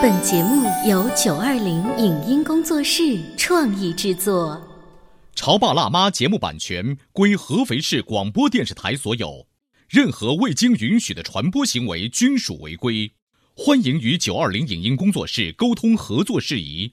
本节目由九二零影音工作室创意制作。《潮爸辣妈》节目版权归合肥市广播电视台所有，任何未经允许的传播行为均属违规。欢迎与九二零影音工作室沟通合作事宜。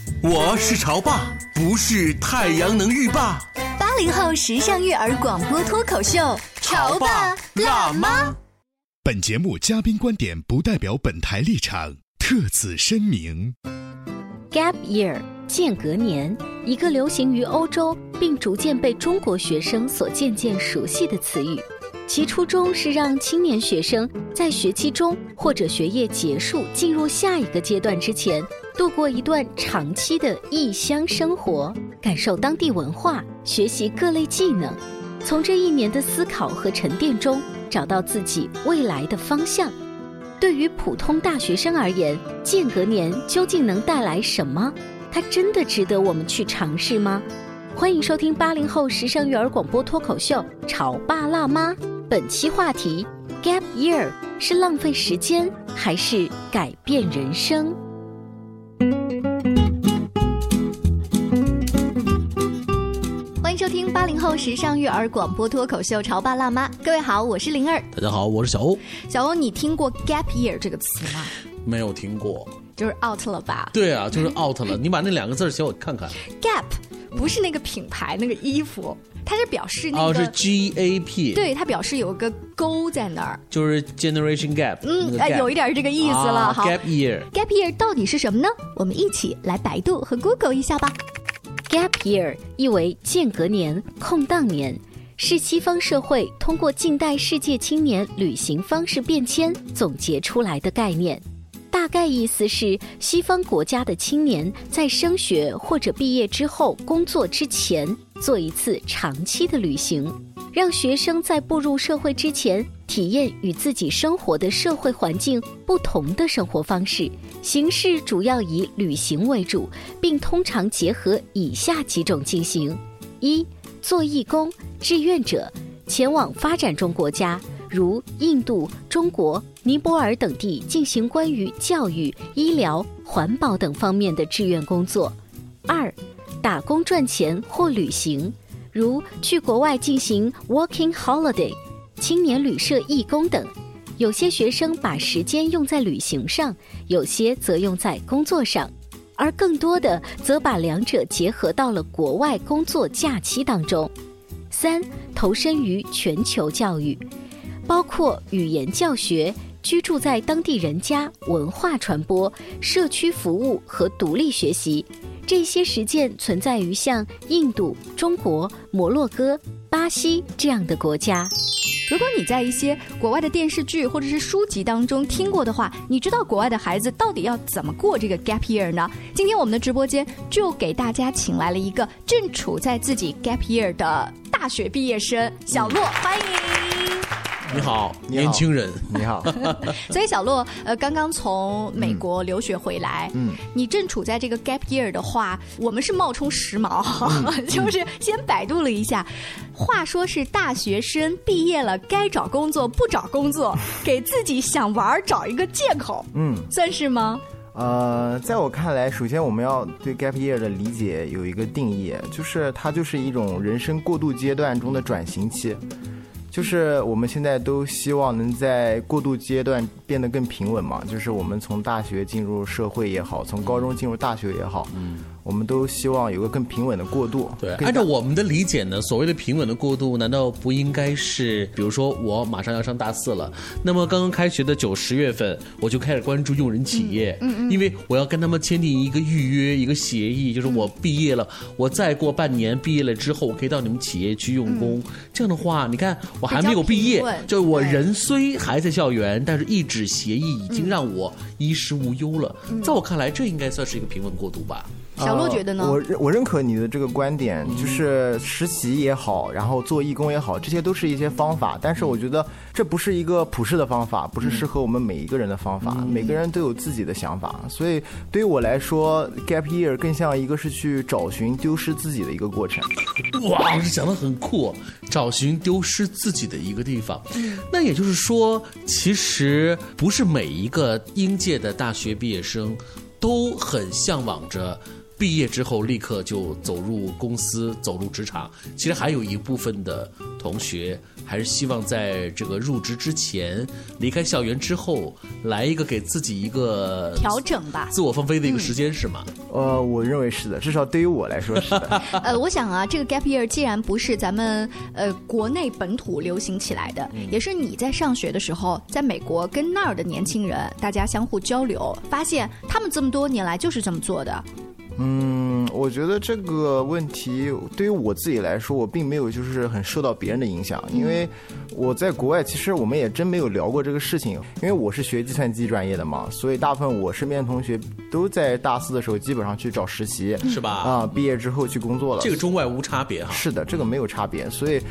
我是潮爸，不是太阳能浴霸。八零后时尚育儿广播脱口秀，潮爸辣妈。本节目嘉宾观点不代表本台立场，特此声明。Gap Year 间隔年，一个流行于欧洲并逐渐被中国学生所渐渐熟悉的词语。其初衷是让青年学生在学期中或者学业结束进入下一个阶段之前，度过一段长期的异乡生活，感受当地文化，学习各类技能，从这一年的思考和沉淀中找到自己未来的方向。对于普通大学生而言，间隔年究竟能带来什么？它真的值得我们去尝试吗？欢迎收听八零后时尚育儿广播脱口秀《潮爸辣妈》。本期话题：Gap Year 是浪费时间还是改变人生？收听八零后时尚育儿广播脱口秀《潮爸辣妈》。各位好，我是灵儿。大家好，我是小欧。小欧，你听过 Gap Year 这个词吗？没有听过，就是 out 了吧？对啊，就是 out 了。你把那两个字写我看看。Gap 不是那个品牌那个衣服，它是表示那个哦，是 G A P。对，它表示有个勾在那儿，就是 generation gap。嗯，哎，有一点这个意思了。好，gap year。Gap year 到底是什么呢？我们一起来百度和 Google 一下吧。Gap year 意为间隔年、空档年，是西方社会通过近代世界青年旅行方式变迁总结出来的概念。大概意思是，西方国家的青年在升学或者毕业之后工作之前，做一次长期的旅行，让学生在步入社会之前，体验与自己生活的社会环境不同的生活方式。形式主要以旅行为主，并通常结合以下几种进行：一、做义工志愿者，前往发展中国家，如印度、中国、尼泊尔等地进行关于教育、医疗、环保等方面的志愿工作；二、打工赚钱或旅行，如去国外进行 working holiday、青年旅社义工等。有些学生把时间用在旅行上，有些则用在工作上，而更多的则把两者结合到了国外工作假期当中。三、投身于全球教育，包括语言教学、居住在当地人家、文化传播、社区服务和独立学习。这些实践存在于像印度、中国、摩洛哥、巴西这样的国家。如果你在一些国外的电视剧或者是书籍当中听过的话，你知道国外的孩子到底要怎么过这个 gap year 呢？今天我们的直播间就给大家请来了一个正处在自己 gap year 的大学毕业生小洛，欢迎。你好，年轻人，你好。所以小洛，呃，刚刚从美国留学回来，嗯，你正处在这个 gap year 的话，我们是冒充时髦，嗯、就是先百度了一下。话说是大学生毕业了，该找工作不找工作，给自己想玩找一个借口，嗯，算是吗？呃，在我看来，首先我们要对 gap year 的理解有一个定义，就是它就是一种人生过渡阶段中的转型期。就是我们现在都希望能在过渡阶段变得更平稳嘛，就是我们从大学进入社会也好，从高中进入大学也好，嗯，我们都希望有个更平稳的过渡。对，按照我们的理解呢，所谓的平稳的过渡，难道不应该是，比如说我马上要上大四了，那么刚刚开学的九十月份，我就开始关注用人企业，嗯嗯，因为我要跟他们签订一个预约，一个协议，就是我毕业了，我再过半年毕业了之后，我可以到你们企业去用工。这样的话，你看我还没有毕业，就我人虽还在校园，但是一纸协议已经让我衣食无忧了。在我看来，这应该算是一个平稳过渡吧。小洛觉得呢？我认我认可你的这个观点，就是实习也好，然后做义工也好，这些都是一些方法。但是我觉得这不是一个普世的方法，不是适合我们每一个人的方法。每个人都有自己的想法，所以对于我来说，gap year 更像一个是去找寻丢失自己的一个过程。哇，这讲的很酷，找寻丢失自己的一个地方。那也就是说，其实不是每一个应届的大学毕业生都很向往着。毕业之后立刻就走入公司，走入职场。其实还有一部分的同学还是希望在这个入职之前，离开校园之后，来一个给自己一个 调整吧，自我放飞的一个时间，是吗？呃，我认为是的，至少对于我来说是的。呃，我想啊，这个 gap year 既然不是咱们呃国内本土流行起来的，也是你在上学的时候，在美国跟那儿的年轻人大家相互交流，发现他们这么多年来就是这么做的。嗯，我觉得这个问题对于我自己来说，我并没有就是很受到别人的影响，因为我在国外，其实我们也真没有聊过这个事情。因为我是学计算机专业的嘛，所以大部分我身边的同学都在大四的时候基本上去找实习，是吧？啊，毕业之后去工作了。这个中外无差别哈。是的，这个没有差别，所以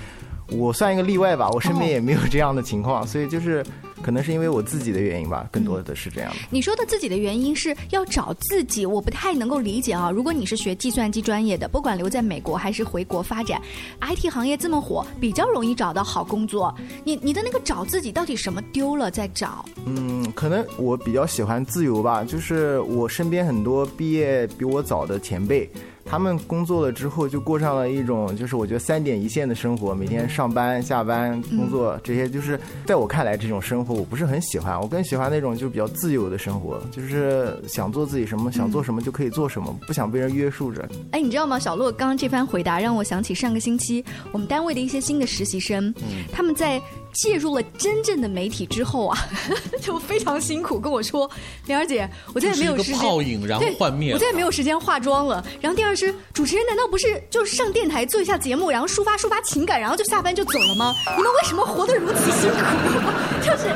我算一个例外吧。我身边也没有这样的情况，所以就是。可能是因为我自己的原因吧，更多的是这样的。你说的自己的原因是要找自己，我不太能够理解啊。如果你是学计算机专业的，不管留在美国还是回国发展，IT 行业这么火，比较容易找到好工作。你你的那个找自己到底什么丢了再找？嗯，可能我比较喜欢自由吧，就是我身边很多毕业比我早的前辈。他们工作了之后，就过上了一种就是我觉得三点一线的生活，每天上班、下班、工作这些，就是在我看来这种生活我不是很喜欢。我更喜欢那种就比较自由的生活，就是想做自己什么，想做什么就可以做什么，不想被人约束着。哎，你知道吗？小洛刚刚这番回答让我想起上个星期我们单位的一些新的实习生，他们在。介入了真正的媒体之后啊，就非常辛苦，跟我说：“玲儿姐，我再也没有时间泡影，然后幻灭，我再也没有时间化妆了。”然后第二是主持人，难道不是就是上电台做一下节目，然后抒发抒发情感，然后就下班就走了吗？你们为什么活得如此辛苦？就是。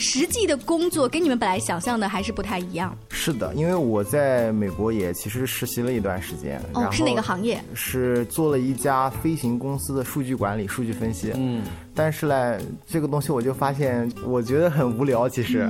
实际的工作跟你们本来想象的还是不太一样。是的，因为我在美国也其实实习了一段时间。哦，是哪个行业？是做了一家飞行公司的数据管理、数据分析。嗯，但是嘞，这个东西我就发现，我觉得很无聊。其实。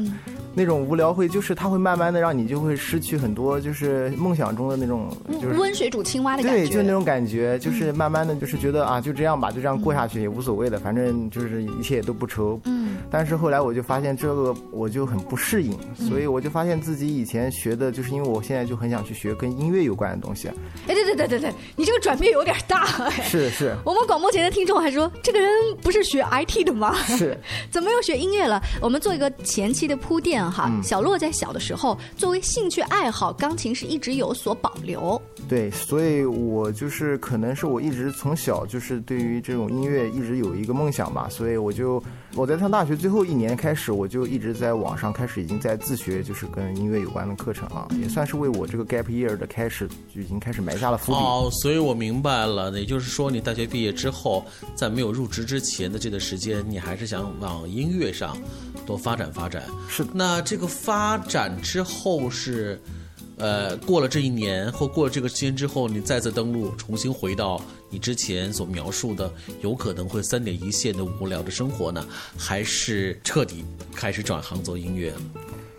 那种无聊会就是它会慢慢的让你就会失去很多就是梦想中的那种就是温水煮青蛙的感觉，对，就那种感觉，就是慢慢的就是觉得啊就这样吧，就这样过下去也无所谓的，反正就是一切也都不愁。嗯。但是后来我就发现这个我就很不适应，所以我就发现自己以前学的就是因为我现在就很想去学跟音乐有关的东西。哎，对对对对对，你这个转变有点大。是是。我们广播前的听众还说这个人不是学 IT 的吗？是。怎么又学音乐了？我们做一个前期的铺垫。哈，小洛在小的时候，作为兴趣爱好，钢琴是一直有所保留。对，所以我就是可能是我一直从小就是对于这种音乐一直有一个梦想吧，所以我就我在上大学最后一年开始，我就一直在网上开始已经在自学，就是跟音乐有关的课程啊，也算是为我这个 gap year 的开始就已经开始埋下了伏笔。哦，所以我明白了，也就是说你大学毕业之后，在没有入职之前的这段时间，你还是想往音乐上多发展发展。是，那这个发展之后是。呃，过了这一年或过了这个时间之后，你再次登录，重新回到你之前所描述的有可能会三点一线的无聊的生活呢，还是彻底开始转行做音乐？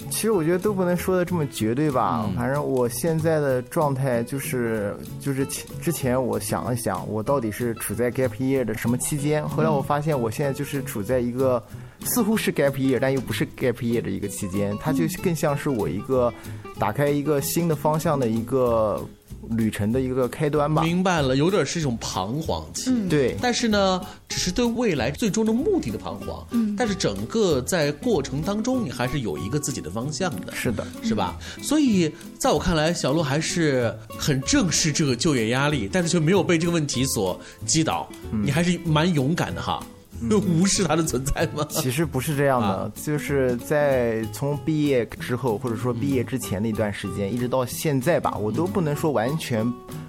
其实我觉得都不能说的这么绝对吧。反正我现在的状态就是，就是之前我想了想，我到底是处在 gap year 的什么期间？后来我发现我现在就是处在一个似乎是 gap year，但又不是 gap year 的一个期间，它就更像是我一个打开一个新的方向的一个旅程的一个开端吧。明白了，有点是一种彷徨期。嗯对，但是呢，只是对未来最终的目的的彷徨。嗯，但是整个在过程当中，你还是有一个自己的方向的。是的，是吧？所以在我看来，小鹿还是很正视这个就业压力，但是却没有被这个问题所击倒。你还是蛮勇敢的哈，无视它的存在吗？其实不是这样的，啊就是在从毕业之后，或者说毕业之前的一段时间，一直到现在吧，我都不能说完全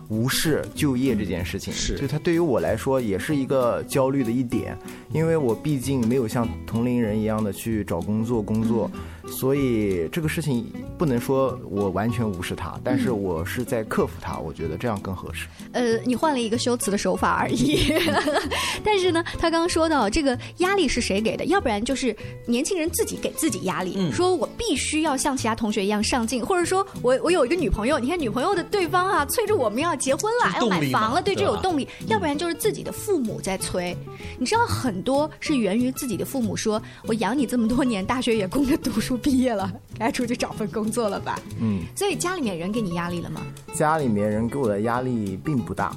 无视就业这件事情。是就它对于我来说也是一个焦虑的一点，因为我毕竟没有像同龄人一样的去找工作工作，所以这个事情不能说我完全无视它，但是我是在克服它，我觉得这样更合适。呃，你换了一个修辞的手法而已。但是呢，他刚刚说到这个压力是谁给的？要不然就是年轻人自己给自己压力，嗯说我必须要像其他同学一样上进，或者说我我有一个女朋友，你看女朋友的对方啊，催着我们要结婚了，要买房了，对，这有动力。要不然就是自己的父母在催。你知道很多是源于自己的父母说，我养你这么多年，大学也供着读书，毕业了，该出去找份工作了吧？嗯，所以家里面人给你压力了吗？家里面人给我的压力并不大，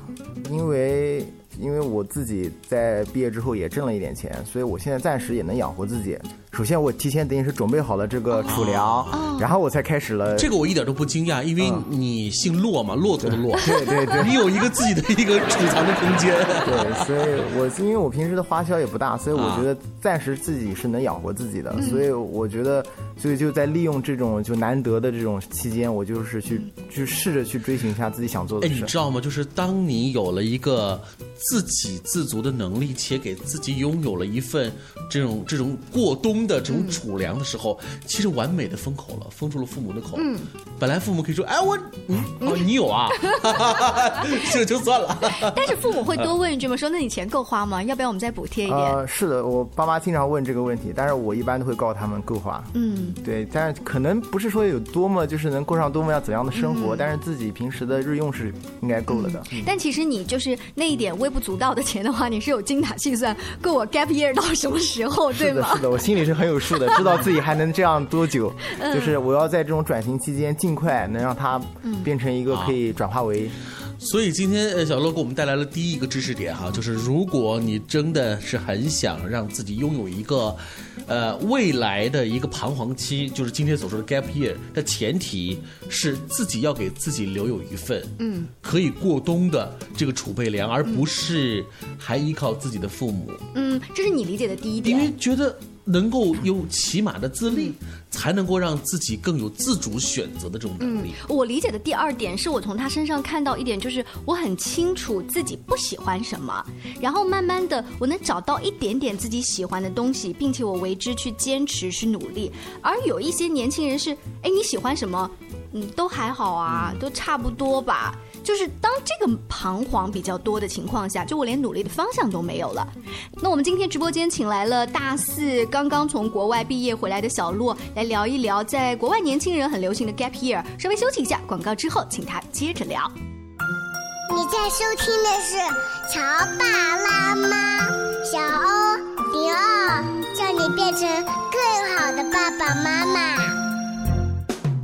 因为因为我自己在毕业之后也挣了一点钱，所以我现在暂时也能养活自己。首先，我提前等于是准备好了这个储粮，然后我才开始了这个我一点都不惊讶，因为你姓骆嘛，骆驼的骆，对对对你有一个自己的一个储藏的空间。对，所以我因为我平时的花销也不大，所以我觉得暂时自己是能养活自己的，所以我觉得，所以就在利用这种就难得的这种期间，我就是去去试着去追寻一下自己想做哎，的事。你知道吗？就是当你有了一个自给自足的能力，且给自己拥有了一份这种这种过冬的这种储粮的时候，其实完美的封口了，封住了父母的口。嗯，本来父母可以说，哎，我，嗯，哦，你有啊，这就算了。但是父母会多问一句吗？说那你钱够花吗？要不要我们再补贴一点？呃，是的，我爸妈经常问这个问题，但是我一般都会告诉他们够花。嗯，对，但是可能不是说有多么就是能过上多么要怎样的生嗯活，但是自己平时的日用是应该够了的。但其实你就是那一点微不足道的钱的话，你是有精打细算，够我 gap year 到什么时候，对是的，吗是？的，我心里是很有数的，知道自己还能这样多久。嗯就是我要在这种转型期间，尽快能让它嗯变成一个可以转化为所以今天呃，小乐给我们带来了第一个知识点哈，就是如果你真的是很想让自己拥有一个，呃，未来的一个彷徨期，就是今天所说的 gap year 的前提是自己要给自己留有一份，嗯，可以过冬的这个储备粮，而不是还依靠自己的父母，嗯，这是你理解的第一点因为。觉得能够有起码的自立，才能够让自己更有自主选择的这种能力。我理解的第二点是我从他身上看到一点，就是我很清楚自己不喜欢什么，然后慢慢的我能找到一点点自己喜欢的东西，并且我为之去坚持去努力。而有一些年轻人是，哎，你喜欢什么？嗯，都还好啊，都差不多吧。就是当这个彷徨比较多的情况下，就我连努力的方向都没有了。那我们今天直播间请来了大四刚刚从国外毕业回来的小洛，来聊一聊在国外年轻人很流行的 gap year。稍微休息一下，广告之后，请他接着聊。你在收听的是《潮爸辣妈》，小欧零二，叫你变成更好的爸爸妈妈。《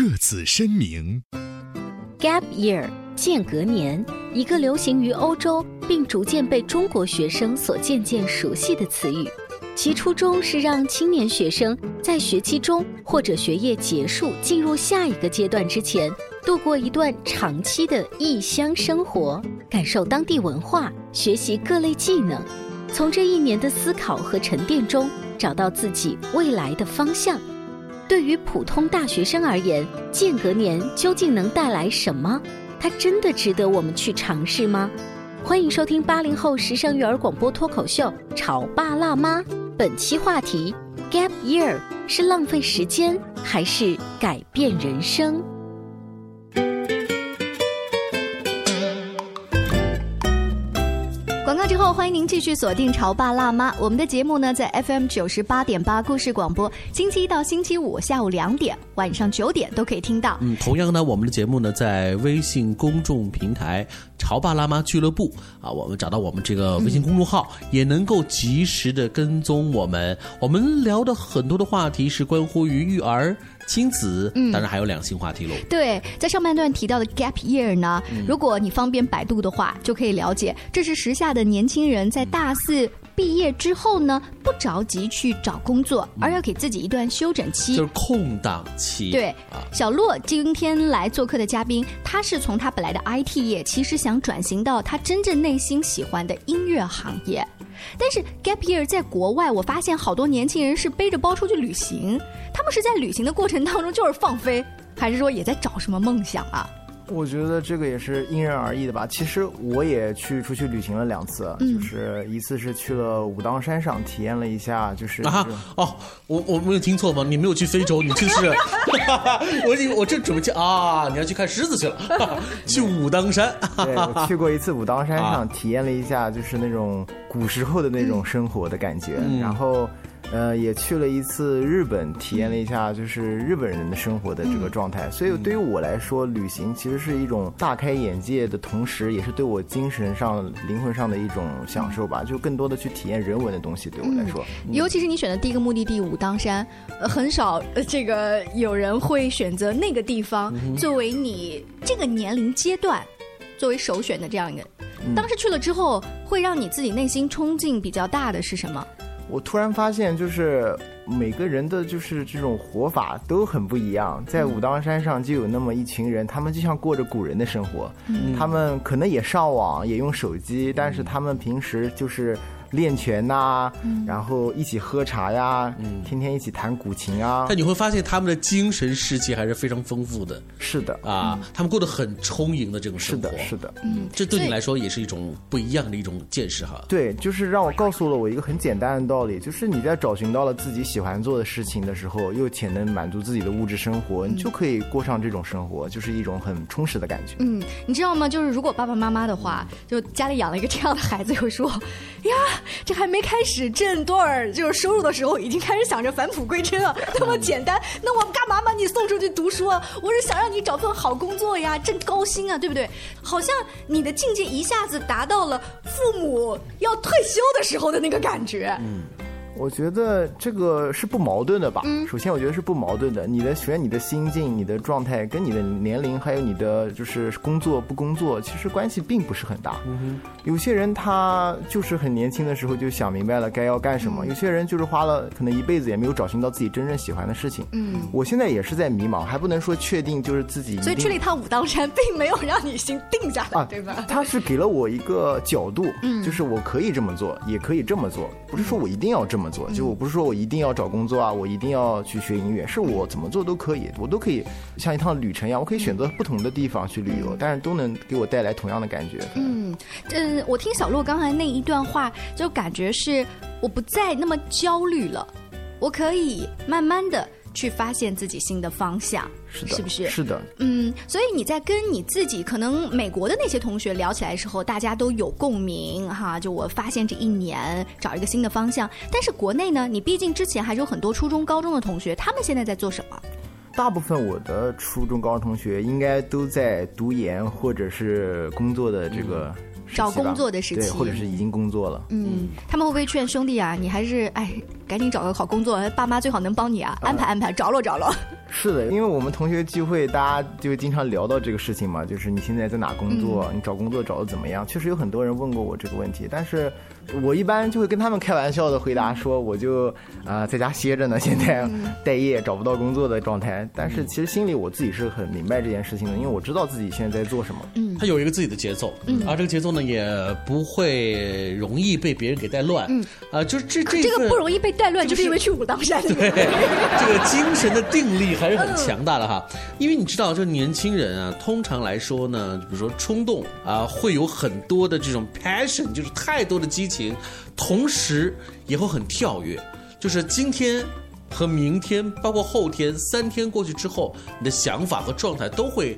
特此声明。Gap Year 间隔年，一个流行于欧洲并逐渐被中国学生所渐渐熟悉的词语。其初衷是让青年学生在学期中或者学业结束进入下一个阶段之前，度过一段长期的异乡生活，感受当地文化，学习各类技能。从这一年的思考和沉淀中找到自己未来的方向。对于普通大学生而言，间隔年究竟能带来什么？它真的值得我们去尝试吗？欢迎收听八零后时尚育儿广播脱口秀《潮爸辣妈》，本期话题：Gap Year 是浪费时间还是改变人生？之后，欢迎您继续锁定《潮爸辣妈》。我们的节目呢，在 FM 九十八点八故事广播，星期一到星期五下午两点、晚上九点都可以听到。嗯，同样呢，我们的节目呢，在微信公众平台“潮爸辣妈俱乐部”啊，我们找到我们这个微信公众号，也能够及时的跟踪我们。我们聊的很多的话题是关乎于育儿。亲子，嗯，当然还有两性话题喽。对，在上半段提到的 gap year 呢，如果你方便百度的话，就可以了解，这是时下的年轻人在大四毕业之后呢，不着急去找工作，而要给自己一段休整期，就是空档期。对，小洛今天来做客的嘉宾，他是从他本来的 IT 业，其实想转型到他真正内心喜欢的音乐行业。但是 gap year 在国外，我发现好多年轻人是背着包出去旅行，他们是在旅行的过程当中就是放飞，还是说也在找什么梦想啊？我觉得这个也是因人而异的吧。其实我也去出去旅行了两次，就是一次是去了武当山上体验了一下，就是啊哦，我我没有听错吗？你没有去非洲，你去是？我我正准备去啊，你要去看狮子去了，去武当山。对，我去过一次武当山上，体验了一下，就是那种古时候的那种生活的感觉，然后。呃，也去了一次日本，体验了一下就是日本人的生活的这个状态。所以对于我来说，旅行其实是一种大开眼界的同时，也是对我精神上、灵魂上的一种享受吧。就更多的去体验人文的东西，对我来说。尤其是你选的第一个目的地武当山，呃，很少这个有人会选择那个地方作为你这个年龄阶段作为首选的这样一个。当时去了之后，会让你自己内心冲劲比较大的是什么？我突然发现，就是每个人的就是这种活法都很不一样。在武当山上就有那么一群人，他们就像过着古人的生活，他们可能也上网，也用手机，但是他们平时就是。练拳呐，然后一起喝茶呀，天天一起弹古琴啊。但你会发现他们的精神世界还是非常丰富的。是的啊，他们过得很充盈的这种生活。是的，是的。嗯，这对你来说也是一种不一样的一种见识哈。对，就是让我告诉了我一个很简单的道理，就是你在找寻到了自己喜欢做的事情的时候，又且能满足自己的物质生活，你就可以过上这种生活，就是一种很充实的感觉。嗯，你知道吗？就是如果爸爸妈妈的话，就家里养了一个这样的孩子，会说 呀。这还没开始挣多少就是收入的时候，已经开始想着返璞归真了，那么简单。那我干嘛把你送出去读书啊？我是想让你找份好工作呀，挣高薪啊，对不对？好像你的境界一下子达到了父母要退休的时候的那个感觉。嗯。我觉得这个是不矛盾的吧。嗯。首先，我觉得是不矛盾的。你的首先，你的心境、你的状态，跟你的年龄，还有你的就是工作不工作，其实关系并不是很大。嗯有些人他就是很年轻的时候就想明白了该要干什么。有些人就是花了可能一辈子也没有找寻到自己真正喜欢的事情。嗯。我现在也是在迷茫，还不能说确定就是自己。所以去了一趟武当山，并没有让你心定下来，对吧？他是给了我一个角度，嗯，就是我可以这么做，也可以这么做，不是说我一定要这么。做就我不是说我一定要找工作啊，我一定要去学音乐，是我怎么做都可以，我都可以像一趟旅程一样，我可以选择不同的地方去旅游，但是都能给我带来同样的感觉。嗯，嗯，我听小洛刚才那一段话，就感觉是我不再那么焦虑了，我可以慢慢的。去发现自己新的方向，是的，是不是？是的，嗯，所以你在跟你自己可能美国的那些同学聊起来的时候，大家都有共鸣哈。就我发现这一年找一个新的方向，但是国内呢，你毕竟之前还是有很多初中、高中的同学，他们现在在做什么？大部分我的初中、高中同学应该都在读研或者是工作的这个。找工作的时期，或者是已经工作了。嗯，他们会不会劝兄弟啊？你还是哎，赶紧找个好工作，爸妈最好能帮你啊，安排安排，着落着落。是的，因为我们同学聚会，大家就经常聊到这个事情嘛，就是你现在在哪工作，你找工作找的怎么样？确实有很多人问过我这个问题，但是我一般就会跟他们开玩笑的回答说，我就啊、在家歇着呢，现在待业找不到工作的状态。但是其实心里我自己是很明白这件事情的，因为我知道自己现在在做什么。嗯他有一个自己的节奏，嗯而这个节奏呢也不会容易被别人给带乱，嗯啊，就是这这这个不容易被带乱，就是因为去武当山。对，这个精神的定力还是很强大的哈。因为你知道，这年轻人啊，通常来说呢，比如说冲动啊，会有很多的这种 passion，就是太多的激情，同时也会很跳跃，就是今天。和明天，包括后天，三天过去之后，你的想法和状态都会，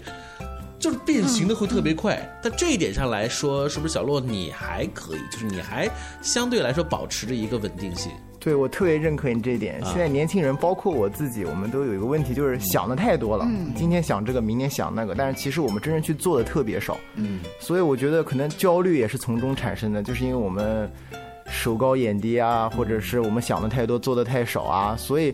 就是变形的会特别快。但这一点上来说，是不是小洛你还可以？就是你还相对来说保持着一个稳定性。对我特别认可你这一点。啊现在年轻人，包括我自己，我们都有一个问题，就是想的太多了。嗯今天想这个，明天想那个，但是其实我们真正去做的特别少。嗯，所以我觉得可能焦虑也是从中产生的，就是因为我们手高眼低啊，或者是我们想的太多，做的太少啊，所以。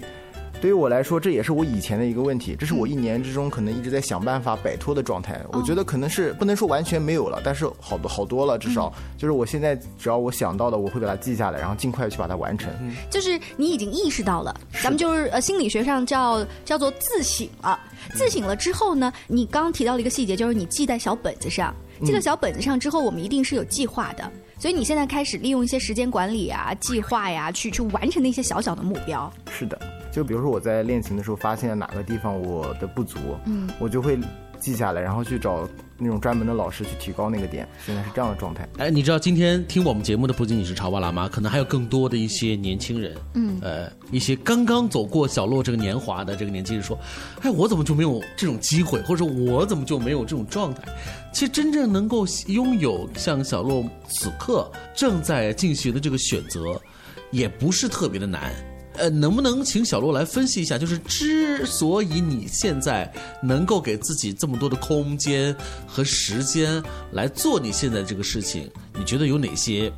对于我来说，这也是我以前的一个问题，这是我一年之中可能一直在想办法摆脱的状态。我觉得可能是不能说完全没有了，但是好多好多了，至少就是我现在只要我想到的，我会把它记下来，然后尽快去把它完成。就是你已经意识到了，咱们就是呃心理学上叫叫做自省了。自省了之后呢，你刚刚提到了一个细节，就是你记在小本子上。记在小本子上之后，我们一定是有计划的。所以你现在开始利用一些时间管理啊、计划呀，去去完成那些小小的目标。是的，就比如说我在练琴的时候发现了哪个地方我的不足，嗯我就会记下来，然后去找那种专门的老师去提高那个点。现在是这样的状态。哎，你知道今天听我们节目的不仅仅是潮爸辣妈，可能还有更多的一些年轻人，嗯呃，一些刚刚走过小洛这个年华的这个年轻人说，哎，我怎么就没有这种机会，或者说我怎么就没有这种状态？其实真正能够拥有像小洛此刻正在进行的这个选择，也不是特别的难。呃，能不能请小洛来分析一下？就是之所以你现在能够给自己这么多的空间和时间来做你现在这个事情，你觉得有哪些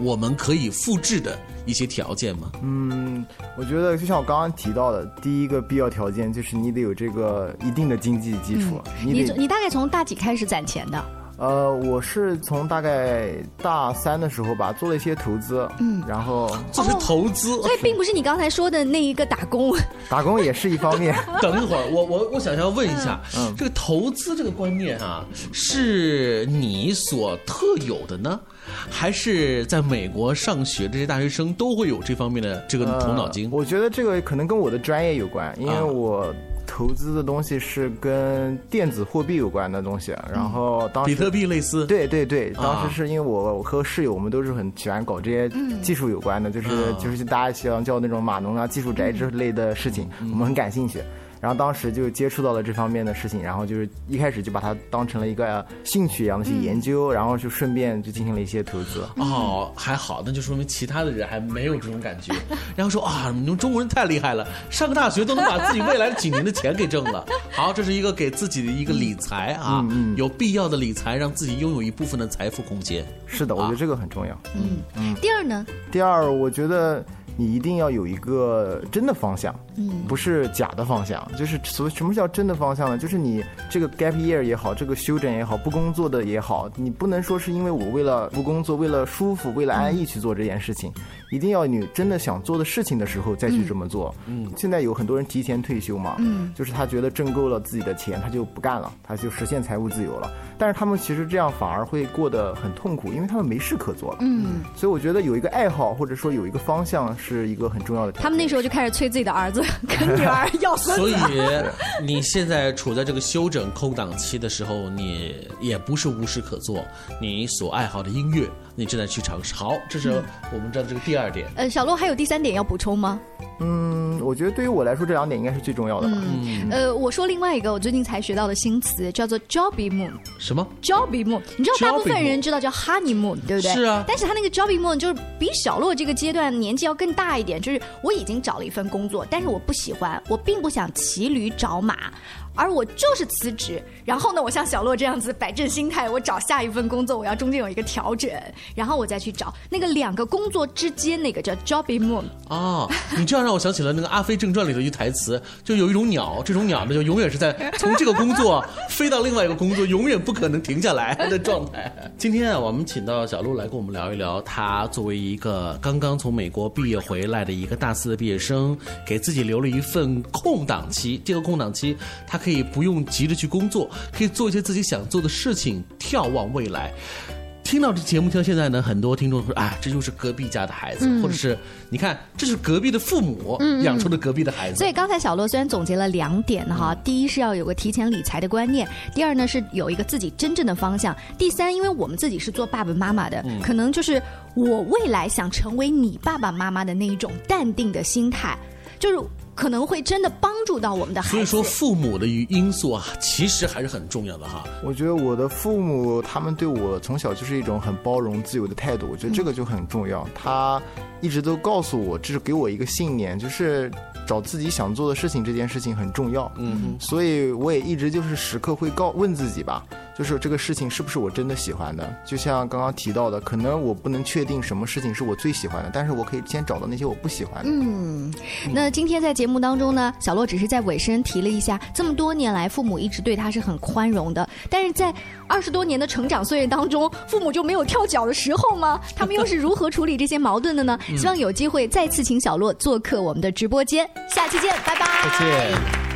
我们可以复制的一些条件吗？嗯，我觉得就像我刚刚提到的，第一个必要条件就是你得有这个一定的经济基础，你你你大概从大几开始攒钱的？呃，我是从大概大三的时候吧，做了一些投资，嗯然后 这是投资，所以并不是你刚才说的那一个打工。打工也是一方面。等一会儿，我我我想要问一下，嗯这个投资这个观念啊，是你所特有的呢，还是在美国上学这些大学生都会有这方面的这个头脑筋？呃我觉得这个可能跟我的专业有关，因为啊我投资的东西是跟电子货币有关的东西，然后当时比特币类似，对对对，啊。当时是因为我和室友我们都是很喜欢搞这些嗯技术有关的，就是啊就是大家喜欢叫那种码农啊、技术宅之类的事情，嗯。我们很感兴趣。然后当时就接触到了这方面的事情，然后就是一开始就把它当成了一个兴趣一样的去研究，然后就顺便就进行了一些投资。哦，还好，那就说明其他的人还没有这种感觉。然后说啊，你们中国人太厉害了，上个大学都能把自己未来几年的钱给挣了。好，这是一个给自己的一个理财啊，有必要的理财，让自己拥有一部分的财富空间。是的，我觉得这个很重要。嗯嗯。第二呢？第二，我觉得你一定要有一个真的方向，嗯不是假的方向。就是所什么叫真的方向呢？就是你这个 gap year 也好，这个休整也好，不工作的也好，你不能说是因为我为了不工作、为了舒服、为了安逸去做这件事情，一定要你真的想做的事情的时候再去这么做。嗯，现在有很多人提前退休嘛，嗯就是他觉得挣够了自己的钱，他就不干了，他就实现财务自由了。但是他们其实这样反而会过得很痛苦，因为他们没事可做了。嗯，所以我觉得有一个爱好或者说有一个方向是一个很重要的。他们那时候就开始催自己的儿子 跟女儿要孙子。所以你现在处在这个休整空档期的时候，你也不是无事可做，你所爱好的音乐，你正在去尝试。好，这是我们知道的这个第二点。呃，小洛还有第三点要补充吗？嗯，我觉得对于我来说，这两点应该是最重要的吧。嗯，呃，我说另外一个我最近才学到的新词叫做 jobby moon。什么 jobby moon？你知道大部分人知道叫 honeymoon，对不对？是啊但是他那个 jobby moon 就是比小洛这个阶段年纪要更大一点，就是我已经找了一份工作，但是我我不喜欢，我并不想骑驴找马。而我就是辞职，然后呢，我像小洛这样子摆正心态，我找下一份工作，我要中间有一个调整，然后我再去找那个两个工作之间那个叫 job in moon。哦，你这样让我想起了那个《阿飞正传》里的一句台词，就有一种鸟，这种鸟呢就永远是在从这个工作飞到另外一个工作，永远不可能停下来的状态。今天啊，我们请到小鹿来跟我们聊一聊，他作为一个刚刚从美国毕业回来的一个大四的毕业生，给自己留了一份空档期，这个空档期他。可以不用急着去工作，可以做一些自己想做的事情，眺望未来。听到这节目听到现在呢，很多听众说：“哎，这就是隔壁家的孩子，或者是你看，这是隔壁的父母养出的隔壁的孩子。”所以刚才小洛虽然总结了两点哈，第一是要有个提前理财的观念，第二呢是有一个自己真正的方向，第三，因为我们自己是做爸爸妈妈的，可能就是我未来想成为你爸爸妈妈的那一种淡定的心态，就是。可能会真的帮助到我们的孩子。所以说，父母的因素啊，其实还是很重要的哈。我觉得我的父母他们对我从小就是一种很包容、自由的态度，我觉得这个就很重要。他一直都告诉我，这是给我一个信念，就是找自己想做的事情这件事情很重要。嗯，所以我也一直就是时刻会告问自己吧。就是这个事情是不是我真的喜欢的？就像刚刚提到的，可能我不能确定什么事情是我最喜欢的，但是我可以先找到那些我不喜欢的。嗯，那今天在节目当中呢，小洛只是在尾声提了一下，这么多年来父母一直对他是很宽容的，但是在二十多年的成长岁月当中，父母就没有跳脚的时候吗？他们又是如何处理这些矛盾的呢？希望有机会再次请小洛做客我们的直播间，下期见，拜拜。再见。